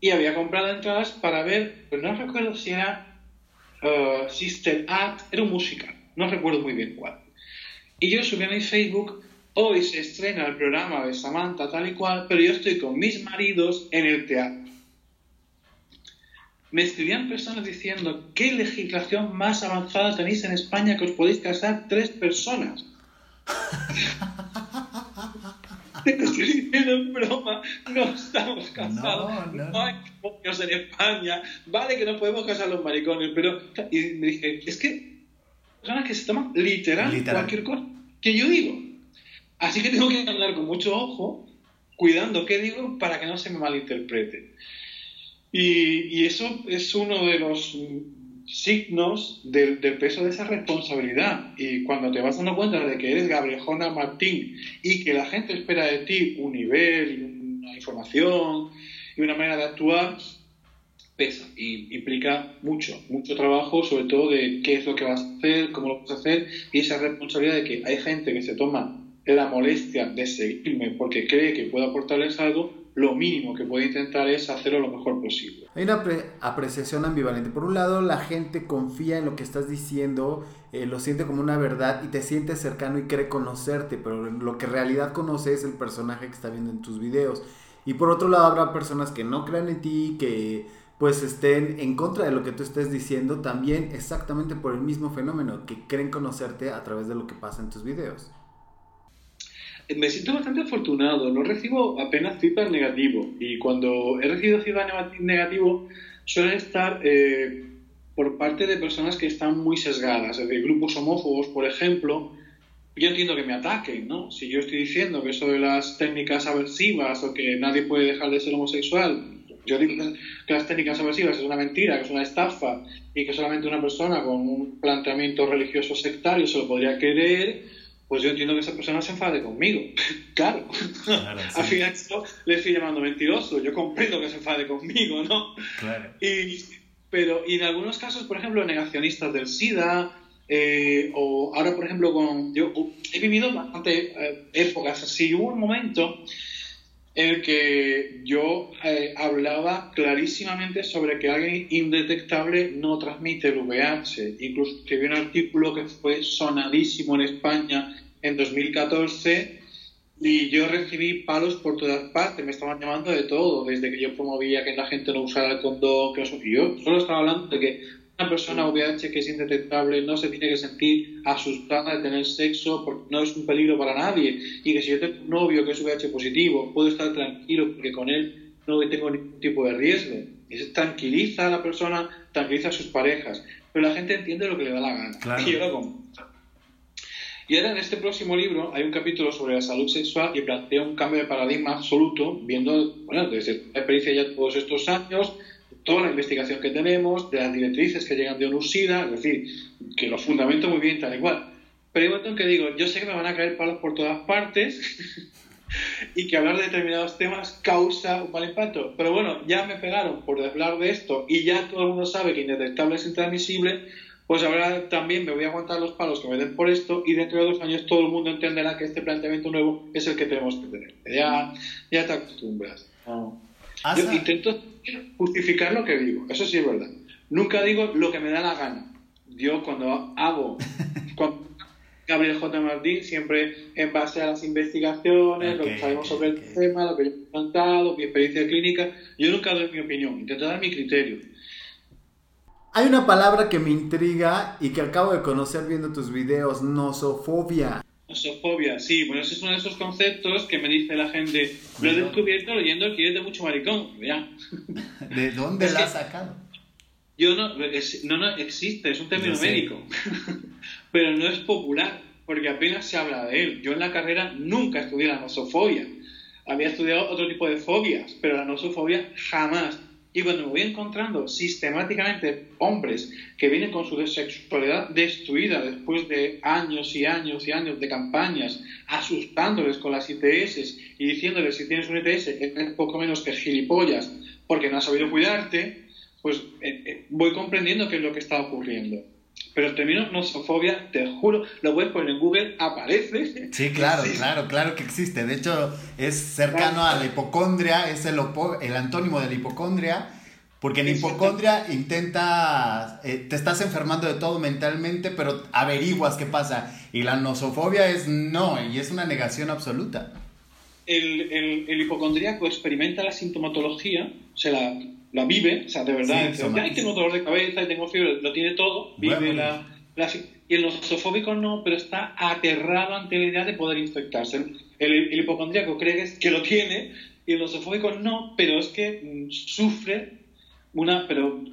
Y había comprado entradas para ver, pues no recuerdo si era uh, Sister Act, era un musical, no recuerdo muy bien cuál. Y yo subí a mi Facebook, hoy se estrena el programa de Samantha tal y cual, pero yo estoy con mis maridos en el teatro me escribían personas diciendo, ¿qué legislación más avanzada tenéis en España que os podéis casar tres personas? <laughs> <laughs> Te estoy diciendo en broma, no estamos casados, no, hay divorcios en España, vale que no podemos casar los maricones, pero... Y me dije, es que personas que se toman literal, cualquier cosa que yo digo. Así que tengo que andar con mucho ojo, cuidando qué digo para que no se me malinterprete. Y, eso es uno de los signos del, peso de esa responsabilidad. Y cuando te vas dando cuenta de que eres Gabriel Martín y que la gente espera de ti un nivel y una información y una manera de actuar, pesa y implica mucho, mucho trabajo, sobre todo de qué es lo que vas a hacer, cómo lo vas a hacer y esa responsabilidad de que hay gente que se toma la molestia de seguirme porque cree que puedo aportarles algo lo mínimo que puede intentar es hacerlo lo mejor posible. Hay una apreciación ambivalente. Por un lado, la gente confía en lo que estás diciendo, eh, lo siente como una verdad y te siente cercano y cree conocerte, pero lo que en realidad conoce es el personaje que está viendo en tus videos. Y por otro lado, habrá personas que no crean en ti, que pues estén en contra de lo que tú estés diciendo, también exactamente por el mismo fenómeno, que creen conocerte a través de lo que pasa en tus videos me siento bastante afortunado, no recibo apenas feedback negativo y cuando he recibido feedback negativo suelen estar eh, por parte de personas que están muy sesgadas, es grupos homófobos, por ejemplo, yo entiendo que me ataquen, ¿no? Si yo estoy diciendo que eso de las técnicas aversivas o que nadie puede dejar de ser homosexual, yo digo que las técnicas aversivas es una mentira, que es una estafa y que solamente una persona con un planteamiento religioso sectario se lo podría creer, pues yo entiendo que esa persona se enfade conmigo. <laughs> claro. Al final le estoy llamando mentiroso. Yo comprendo que se enfade conmigo, ¿no? Claro. Y, pero y en algunos casos, por ejemplo, negacionistas del SIDA, eh, o ahora, por ejemplo, con yo he vivido bastante eh, épocas así. Hubo un momento el que yo eh, hablaba clarísimamente sobre que alguien indetectable no transmite el VIH. Incluso escribí un artículo que fue sonadísimo en España en 2014 y yo recibí palos por todas partes, me estaban llamando de todo, desde que yo promovía que la gente no usara el condón, que y yo solo estaba hablando de que una persona VIH que es indetectable no se tiene que sentir asustada de tener sexo porque no es un peligro para nadie y que si yo tengo un novio que es VIH positivo puedo estar tranquilo porque con él no tengo ningún tipo de riesgo. Eso tranquiliza a la persona, tranquiliza a sus parejas, pero la gente entiende lo que le da la gana. Y yo lo y ahora en este próximo libro hay un capítulo sobre la salud sexual y plantea un cambio de paradigma absoluto, viendo, bueno, desde la experiencia ya todos estos años, toda la investigación que tenemos, de las directrices que llegan de UNUSIDA, es decir, que lo fundamento muy bien tal y cual. Pero hay momento que digo, yo sé que me van a caer palos por todas partes <laughs> y que hablar de determinados temas causa un mal impacto. Pero bueno, ya me pegaron por hablar de esto y ya todo el mundo sabe que indetectable es intransmisible, pues ahora también me voy a aguantar los palos que me den por esto y dentro de dos años todo el mundo entenderá que este planteamiento nuevo es el que tenemos que tener. Ya, ya te acostumbras. Yo intento justificar lo que digo, eso sí es verdad. Nunca digo lo que me da la gana. Yo cuando hago, <laughs> Gabriel J. Martín, siempre en base a las investigaciones, lo que sabemos sobre el tema, lo que yo he contado, mi experiencia clínica, yo nunca doy mi opinión, intento dar mi criterio. Hay una palabra que me intriga y que acabo de conocer viendo tus videos, nosofobia. Nosofobia, sí, bueno, ese es uno de esos conceptos que me dice la gente, lo he descubierto leyendo el de mucho maricón, ya. <laughs> ¿De dónde la has sacado? Yo no, no, no, existe, es un término médico, <laughs> pero no es popular, porque apenas se habla de él. Yo en la carrera nunca estudié la nosofobia. Había estudiado otro tipo de fobias, pero la nosofobia jamás. Y cuando me voy encontrando sistemáticamente hombres que vienen con su sexualidad destruida después de años y años y años de campañas, asustándoles con las ITS y diciéndoles si tienes un ITS es poco menos que gilipollas porque no has sabido cuidarte, pues eh, eh, voy comprendiendo qué es lo que está ocurriendo. Pero el término nosofobia, te juro, lo puedes poner en Google, aparece. Sí, claro, claro, claro que existe. De hecho, es cercano a la hipocondria, es el, el antónimo de la hipocondria. Porque en hipocondria intenta, eh, te estás enfermando de todo mentalmente, pero averiguas qué pasa. Y la nosofobia es no, y es una negación absoluta. El, el, el hipocondríaco experimenta la sintomatología, se la la vive, o sea, de verdad, sí, ay, tengo dolor de cabeza y tengo fiebre, lo tiene todo, vive la, Y el nosofóbico no, pero está aterrado ante la idea de poder infectarse. El, hipocondríaco cree que, lo tiene y el nosofóbico no, pero es que mm, sufre una, pero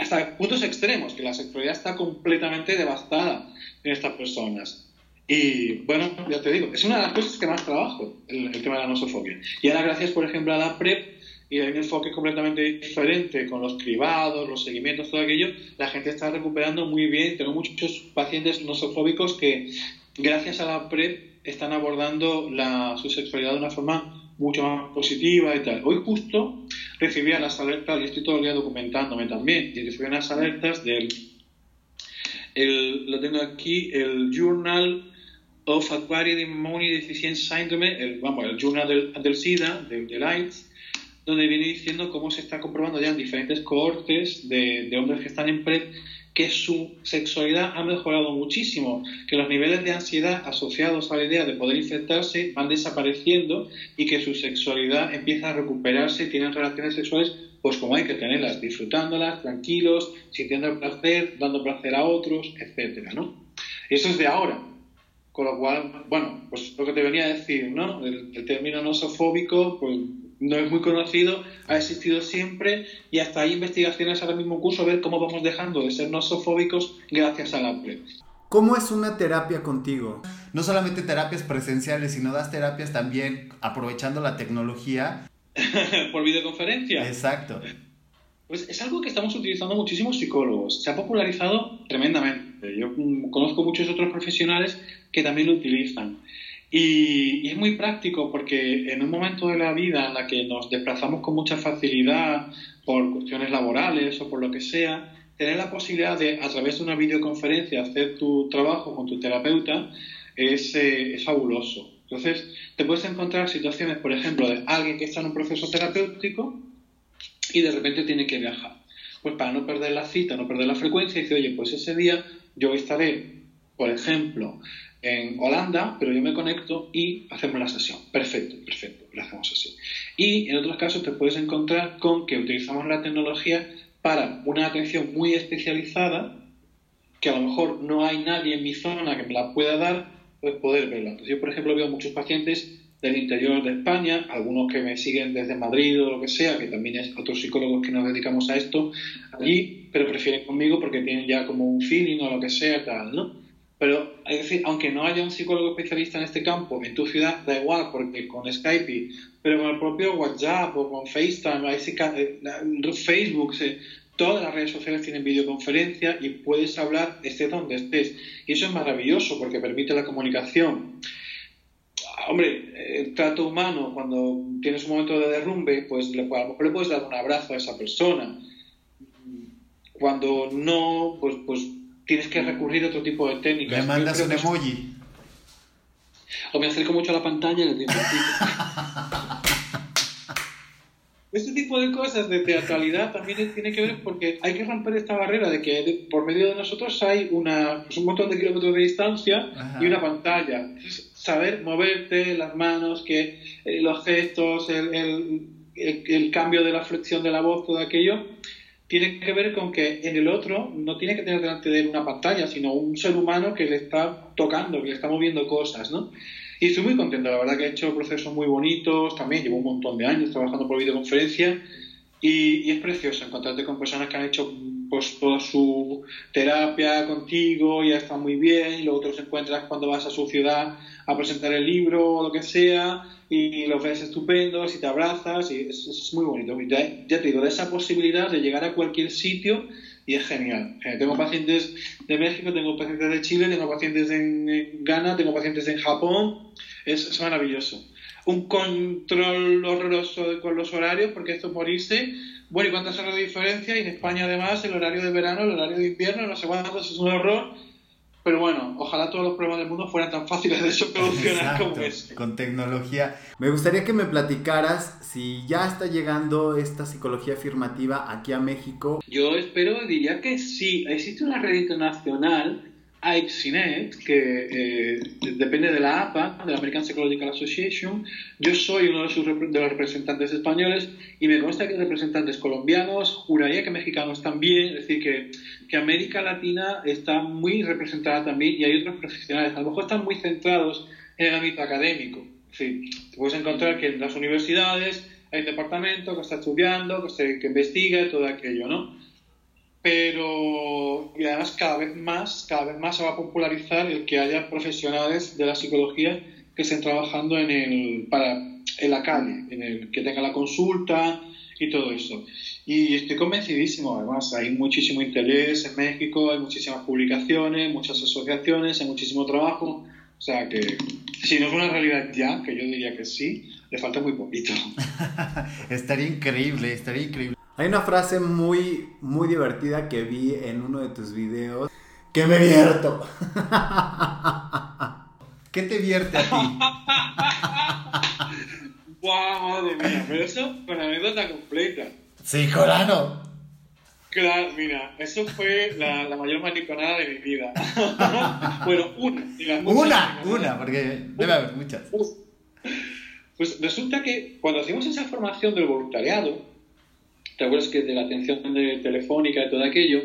hasta puntos extremos, que la sexualidad está completamente devastada en estas personas. Y bueno, ya te digo, es una de las cosas que más trabajo, el, el tema de la nosofobia. Y ahora, gracias, por ejemplo, a la PrEP, y hay un enfoque completamente diferente con los cribados, los seguimientos, todo aquello, la gente está recuperando muy bien. Tengo muchos pacientes nosofóbicos que, gracias a la PrEP, están abordando la, su sexualidad de una forma mucho más positiva y. Hoy justo recibí las alertas, y estoy todo el día documentándome también, y recibí unas alertas del, el, lo tengo aquí, el Journal of Acquired Immunodeficiency Syndrome, el, vamos, el Journal del, del SIDA, del, del donde viene diciendo cómo se está comprobando ya en diferentes cohortes de, hombres que están en PrEP que su sexualidad ha mejorado muchísimo, que los niveles de ansiedad asociados a la idea de poder infectarse van desapareciendo y que su sexualidad empieza a recuperarse tienen relaciones sexuales pues como hay que tenerlas, disfrutándolas, tranquilos, sintiendo placer, dando placer a otros, etcétera, ¿no? Eso es de ahora. Con lo cual, bueno, pues lo que te venía a decir, ¿no? El, el término nosofóbico, pues no es muy conocido, ha existido siempre y hasta hay investigaciones ahora mismo en curso a ver cómo vamos dejando de ser nosofóbicos gracias a la PrEP. ¿Cómo es una terapia contigo? No solamente terapias presenciales, sino das terapias también aprovechando la tecnología. <laughs> Por videoconferencia. Exacto. Pues es algo que estamos utilizando muchísimos psicólogos. Se ha popularizado tremendamente. Yo conozco muchos otros profesionales que también lo utilizan. Y, es muy práctico porque en un momento de la vida en la que nos desplazamos con mucha facilidad por cuestiones laborales o por lo que sea, tener la posibilidad de, a través de una videoconferencia, hacer tu trabajo con tu terapeuta es, eh, es fabuloso. Entonces, te puedes encontrar situaciones, por ejemplo, de alguien que está en un proceso terapéutico y de repente tiene que viajar. Pues para no perder la cita, no perder la frecuencia, dice, oye, pues ese día yo estaré, por ejemplo, en Holanda, pero yo me conecto y hacemos la sesión. Perfecto, perfecto, la hacemos así. Y en otros casos te puedes encontrar con que utilizamos la tecnología para una atención muy especializada, que a lo mejor no hay nadie en mi zona que me la pueda dar, pues poder verla. Entonces, yo, por ejemplo, veo muchos pacientes del interior de España, algunos que me siguen desde Madrid o lo que sea, que también es otros psicólogos que nos dedicamos a esto allí, pero prefieren conmigo porque tienen ya como un feeling o lo que sea, tal, ¿no? Pero, es decir, aunque no haya un psicólogo especialista en este campo en tu ciudad, da igual, porque con Skype, pero con el propio WhatsApp o con FaceTime, eh, Facebook, todas las redes sociales tienen videoconferencia y puedes hablar estés donde estés. Y eso es maravilloso porque permite la comunicación. Hombre, el trato humano, cuando tienes un momento de derrumbe, pues a lo mejor le puedes dar un abrazo a esa persona. Cuando no, pues, pues tienes que recurrir a otro tipo de técnicas. Le mandas un emoji. O me acerco mucho a la pantalla y le digo, <laughs> Este tipo de cosas de teatralidad también tiene que ver porque hay que romper esta barrera de que por medio de nosotros hay una, pues un montón de kilómetros de distancia y una pantalla. saber moverte, las manos, que eh, los gestos, el, el, el, cambio de la flexión de la voz, todo aquello, tiene que ver con que en el otro no tiene que tener delante de él una pantalla, sino un ser humano que le está tocando, que le está moviendo cosas, ¿no? Y estoy muy contento, la verdad que he hecho procesos muy bonitos, también llevo un montón de años trabajando por videoconferencia y, es precioso encontrarte con personas que han hecho pues, toda su terapia contigo, y ya están muy bien, y luego te los encuentras cuando vas a su ciudad a presentar el libro o lo que sea, y los ves estupendos y te abrazas, y es, muy bonito. Ya, ya, te digo, de esa posibilidad de llegar a cualquier sitio y es genial. Eh, tengo pacientes de México, tengo pacientes de Chile, tengo pacientes en Ghana, tengo pacientes en Japón, es, maravilloso. Un control horroroso con los horarios, porque esto morirse. Bueno, ¿y cuántas horas de diferencia? Y en España, además, el horario de verano, el horario de invierno, no sé cuántos, es un horror. Pero bueno, ojalá todos los problemas del mundo fueran tan fáciles de solucionar como este. Con tecnología. Me gustaría que me platicaras si ya está llegando esta psicología afirmativa aquí a México. Yo espero, diría que sí. Existe una red internacional AIPSINET, que eh, depende de la APA, de la American Psychological Association. Yo soy uno de, sus, de los representantes españoles y me consta que hay representantes colombianos, juraría que mexicanos también, es decir, que, que, América Latina está muy representada también y hay otros profesionales, a lo mejor están muy centrados en el ámbito académico. Es te puedes encontrar que en las universidades hay un departamento que está estudiando, que, se, que investiga todo aquello, ¿no? Pero y además cada vez más, cada vez más se va a popularizar el que haya profesionales de la psicología que estén trabajando en el para en la calle, en el que tenga la consulta y todo eso. Y estoy convencidísimo, además hay muchísimo interés en México, hay muchísimas publicaciones, muchas asociaciones, hay muchísimo trabajo, o sea que si no es una realidad ya, que yo diría que sí, le falta muy poquito. <laughs> estaría increíble, estaría increíble. Hay una frase muy, muy divertida que vi en uno de tus videos. ¡Que me vierto! <laughs> ¿Qué te vierte a ti? ¡Guau, madre mía! Pero eso con anécdota completa. Sí, Corano. Claro, mira, eso fue la, la mayor maniconada de mi vida. <laughs> bueno, una. una, una, porque debe haber muchas. Pues resulta que cuando hacíamos esa formación del voluntariado, ¿Te acuerdas que de la atención de telefónica y todo aquello?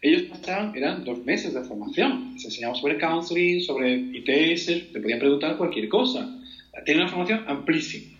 Ellos pasaban, eran dos meses de formación. Se enseñaba sobre counseling, sobre ITS, te podían preguntar cualquier cosa. Tenía una formación amplísima.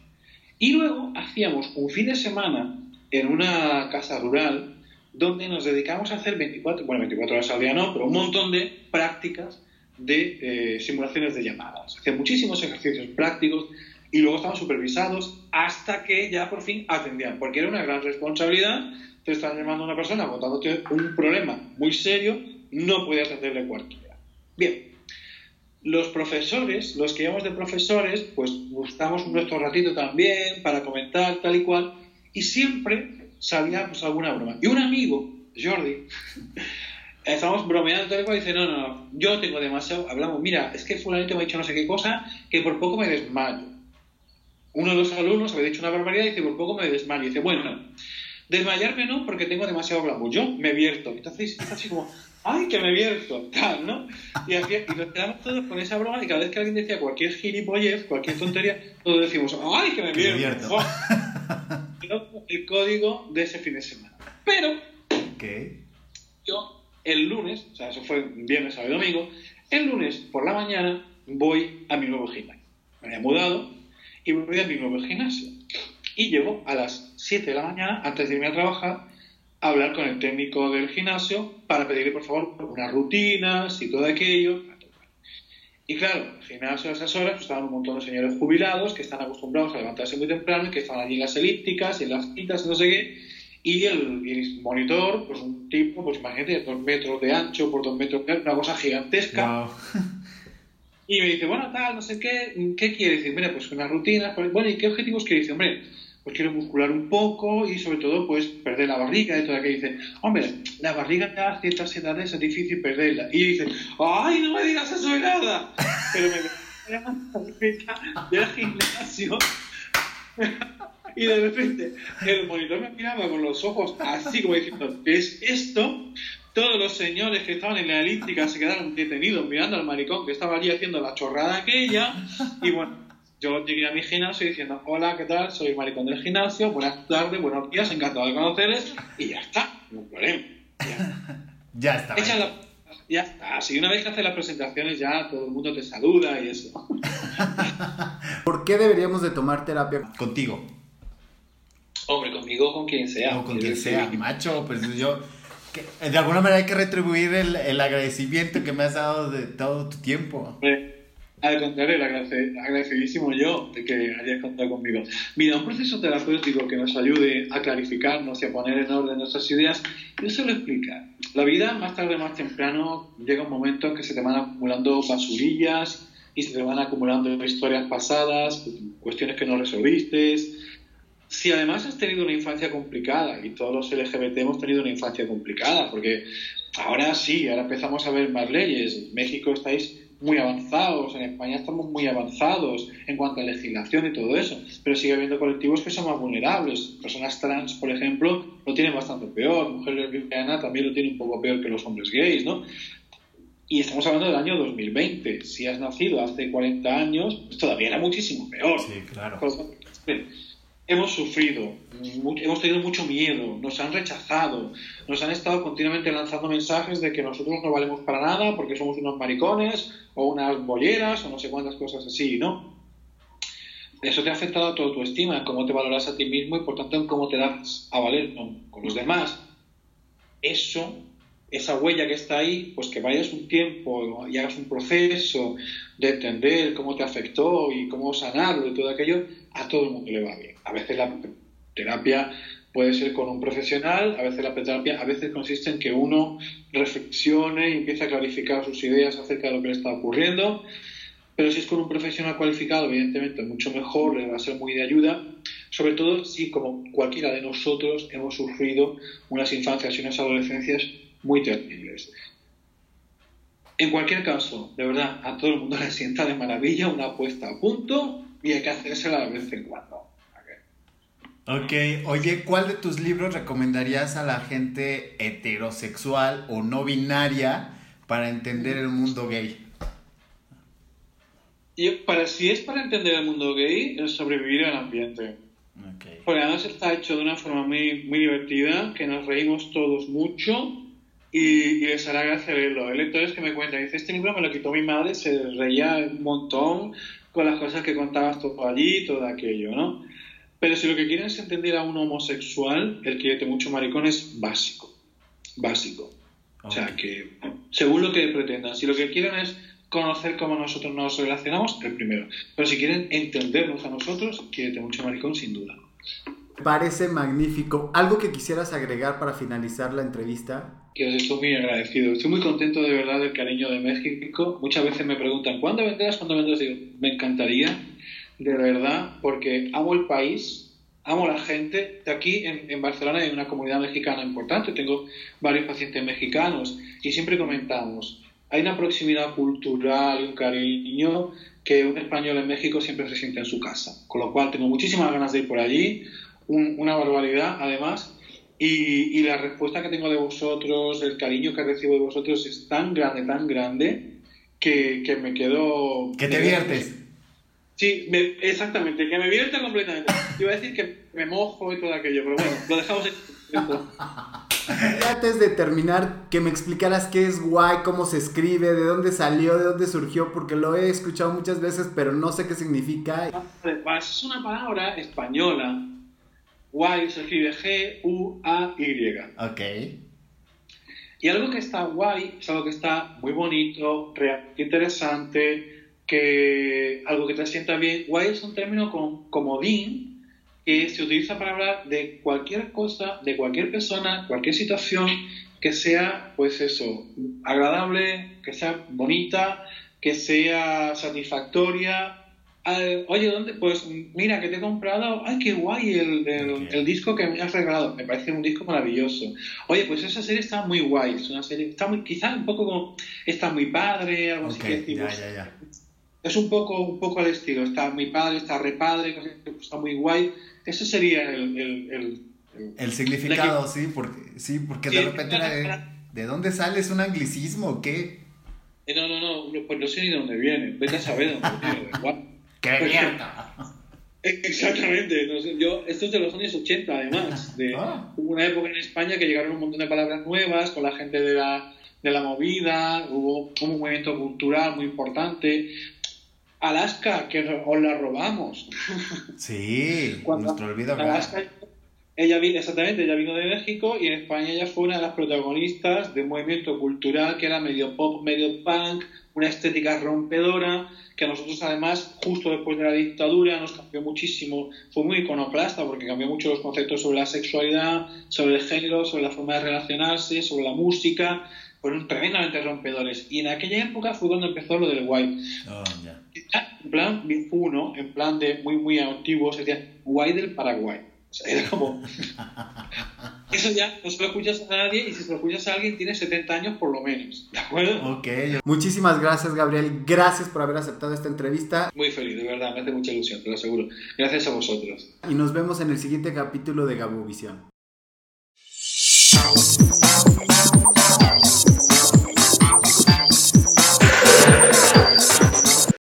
Y luego hacíamos un fin de semana en una casa rural donde nos dedicamos a hacer 24, bueno, 24 horas al día no, pero un montón de prácticas de eh, simulaciones de llamadas. Hacía muchísimos ejercicios prácticos y luego estaban supervisados hasta que ya por fin atendían, porque era una gran responsabilidad. Te están llamando a una persona contándote un problema muy serio, no puedes atenderle cualquiera. Bien, los profesores, los que íbamos de profesores, pues buscamos nuestro ratito también para comentar tal y cual, y siempre salía pues, alguna broma. Y un amigo, Jordi, <laughs> estábamos bromeando tal y dice, no, no, yo tengo demasiado, hablamos, mira, es que fulanito me ha dicho no sé qué cosa, que por poco me desmayo uno de los alumnos había dicho una barbaridad y dice, por poco me desmayo. Y dice, bueno, desmayarme no porque tengo demasiado glamour, yo me vierto. Entonces está así como, ¡ay, que me vierto! Tal, ¿no? Y, y nos quedamos todos con esa broma y cada vez que alguien decía cualquier gilipollez, cualquier tontería, todos decimos, ¡ay, que me vierto! el código de ese fin de semana. Pero, ¿Qué? yo el lunes, o sea, eso fue viernes, sábado y domingo, el lunes por la mañana voy a mi nuevo gimnasio. Me había mudado, y voy a mi nuevo gimnasio. Y llego a las 7 de la mañana, antes de irme a trabajar, a hablar con el técnico del gimnasio para pedirle, por favor, unas rutinas y todo aquello. Y claro, el gimnasio a esas horas pues, estaban un montón de señores jubilados que están acostumbrados a levantarse muy temprano que están allí en las elípticas, en las citas, no sé qué. Y el, monitor, pues un tipo, pues imagínate, dos metros de ancho por dos metros de una cosa gigantesca. <laughs> Y me dice, bueno, tal, no sé qué, ¿qué quiere? decir mira, pues una rutina. Pues, bueno, ¿y qué objetivos quiere? Dice, hombre, pues quiero muscular un poco y sobre todo, pues perder la barriga y todo aquello. Dice, hombre, la barriga a ciertas edades es difícil perderla. Y dice, ¡ay, no me digas eso de nada! Pero me del gimnasio y de repente el monitor me miraba con los ojos así como diciendo, ¿qué es esto? Todos los señores que estaban en la elíptica se quedaron detenidos mirando al maricón que estaba allí haciendo la chorrada aquella. Y bueno, yo llegué a mi gimnasio diciendo, hola, ¿qué tal? Soy maricón del gimnasio, buenas tardes, buenos días, encantado de conocerles. Y ya está, no problema. Ya, está. ya está. Si una vez que haces las presentaciones ya todo el mundo te saluda y eso. <laughs> ¿Por qué deberíamos de tomar terapia contigo? Hombre, conmigo con quien sea. O con quien sea, macho, pues yo de alguna manera hay que retribuir el, el, agradecimiento que me has dado de todo tu tiempo. Al contrario, agradecidísimo yo de que hayas contado conmigo. Mira, un proceso terapéutico que nos ayude a clarificarnos y a poner en orden nuestras ideas, se lo explica. La vida, más tarde o más temprano, llega un momento en que se te van acumulando basurillas y se te van acumulando historias pasadas, cuestiones que no resolviste, si además has tenido una infancia complicada, y todos los LGBT hemos tenido una infancia complicada, porque ahora sí, ahora empezamos a ver más leyes. En México estáis muy avanzados, en España estamos muy avanzados en cuanto a legislación y todo eso, pero sigue habiendo colectivos que son más vulnerables. Personas trans, por ejemplo, lo tienen bastante peor, mujeres lesbianas también lo tienen un poco peor que los hombres gays, ¿no? Y estamos hablando del año 2020. Si has nacido hace 40 años, pues todavía era muchísimo peor. Sí, claro hemos sufrido, hemos tenido mucho miedo, nos han rechazado, nos han estado continuamente lanzando mensajes de que nosotros no valemos para nada porque somos unos maricones o unas bolleras o no sé cuántas cosas así, ¿no? Eso te ha afectado a toda tu estima, cómo te valoras a ti mismo y por tanto en cómo te das a valer con los demás. Eso esa huella que está ahí, pues que vayas un tiempo y hagas un proceso de entender cómo te afectó y cómo sanarlo y todo aquello, a todo el mundo le va bien. A veces la terapia puede ser con un profesional, a veces la terapia a veces consiste en que uno reflexione y empiece a clarificar sus ideas acerca de lo que le está ocurriendo, pero si es con un profesional cualificado, evidentemente mucho mejor, le va a ser muy de ayuda, sobre todo si como cualquiera de nosotros hemos sufrido unas infancias y unas adolescencias muy terribles. En cualquier caso, de verdad, a todo el mundo le sienta de maravilla una apuesta a punto y hay que hacérsela de vez en cuando. Ok, oye, ¿cuál de tus libros recomendarías a la gente heterosexual o no binaria para entender el mundo gay? Y para, si es para entender el mundo gay, es sobrevivir al ambiente. Okay. Porque además está hecho de una forma muy, muy divertida, que nos reímos todos mucho y, les hará gracia leerlo. Hay lectores que me cuentan, dice, este libro me lo quitó mi madre, se reía un montón con las cosas que contabas todo allí, todo aquello, ¿no? Pero si lo que quieren es entender a un homosexual, el quiere mucho maricón es básico, básico. O sea, que según lo que pretendan, si lo que quieren es conocer cómo nosotros nos relacionamos, el primero. Pero si quieren entendernos a nosotros, quiere mucho maricón sin duda. Parece magnífico. ¿Algo que quisieras agregar para finalizar la entrevista? que estoy muy agradecido. Estoy muy contento de verdad del cariño de México. Muchas veces me preguntan, ¿cuándo vendrás? ¿Cuándo vendrás? Digo, me encantaría, de verdad, porque amo el país, amo la gente. De aquí en, en, Barcelona hay una comunidad mexicana importante, tengo varios pacientes mexicanos y siempre comentamos, hay una proximidad cultural y un cariño que un español en México siempre se siente en su casa. Con lo cual tengo muchísimas ganas de ir por allí, una barbaridad además y, la respuesta que tengo de vosotros, el cariño que recibo de vosotros es tan grande, tan grande, que, que me quedo... Que te viertes. Sí, exactamente, que me vierte completamente. Iba a decir que me mojo y todo aquello, pero bueno, lo dejamos <laughs> Antes de terminar, que me explicaras qué es guay, cómo se escribe, de dónde salió, de dónde surgió, porque lo he escuchado muchas veces, pero no sé qué significa. Es una palabra española Guay se escribe G-U-A-Y. Ok. Y algo que está guay es algo que está muy bonito, interesante, que algo que te sienta bien. Guay es un término con, comodín que se utiliza para hablar de cualquier cosa, de cualquier persona, cualquier situación que sea, pues eso, agradable, que sea bonita, que sea satisfactoria. Oye, ¿dónde? Pues mira, que te he comprado. ¡Ay, qué guay el, el, disco que me has regalado! Me parece un disco maravilloso. Oye, pues esa serie está muy guay. Es una serie, está muy, quizá un poco como. Está muy padre, algo así que decimos. Ya, ya, ya. Es un poco, un poco al estilo. Está muy padre, está re padre, está muy guay. Ese sería el, el el significado, sí, porque, sí, porque de repente de, dónde sale? ¿Es un anglicismo o qué? Eh, no, no, no, pues no sé ni de dónde viene, vete a saber de dónde viene. <laughs> ¡Qué mierda! <laughs> Exactamente, no sé, yo, esto es de los años 80 además, de <laughs> ah. hubo una época en España que llegaron un montón de palabras nuevas con la gente de la, de la movida, hubo un movimiento cultural muy importante, Alaska, que os la robamos. Sí, <laughs> Cuando nuestro olvido Alaska, ella vino, exactamente, ella vino de México y en España ella fue una de las protagonistas de un movimiento cultural que era medio pop, medio punk, una estética rompedora, que a nosotros además, justo después de la dictadura, nos cambió muchísimo, fue muy iconoclasta porque cambió mucho los conceptos sobre la sexualidad, sobre el género, sobre la forma de relacionarse, sobre la música, fueron tremendamente rompedores. Y en aquella época fue cuando empezó lo del guay. Oh, En plan, uno, en plan de muy, muy antiguo, se decía guay del Paraguay era como... <laughs> Eso ya no se lo escuchas a nadie y si se lo escuchas a alguien tiene 70 años por lo menos. ¿De acuerdo? Ok. Muchísimas gracias, Gabriel. Gracias por haber aceptado esta entrevista. Muy feliz, de verdad. Me hace mucha ilusión, te lo aseguro. Gracias a vosotros. Y nos vemos en el siguiente capítulo de Gabo Visión.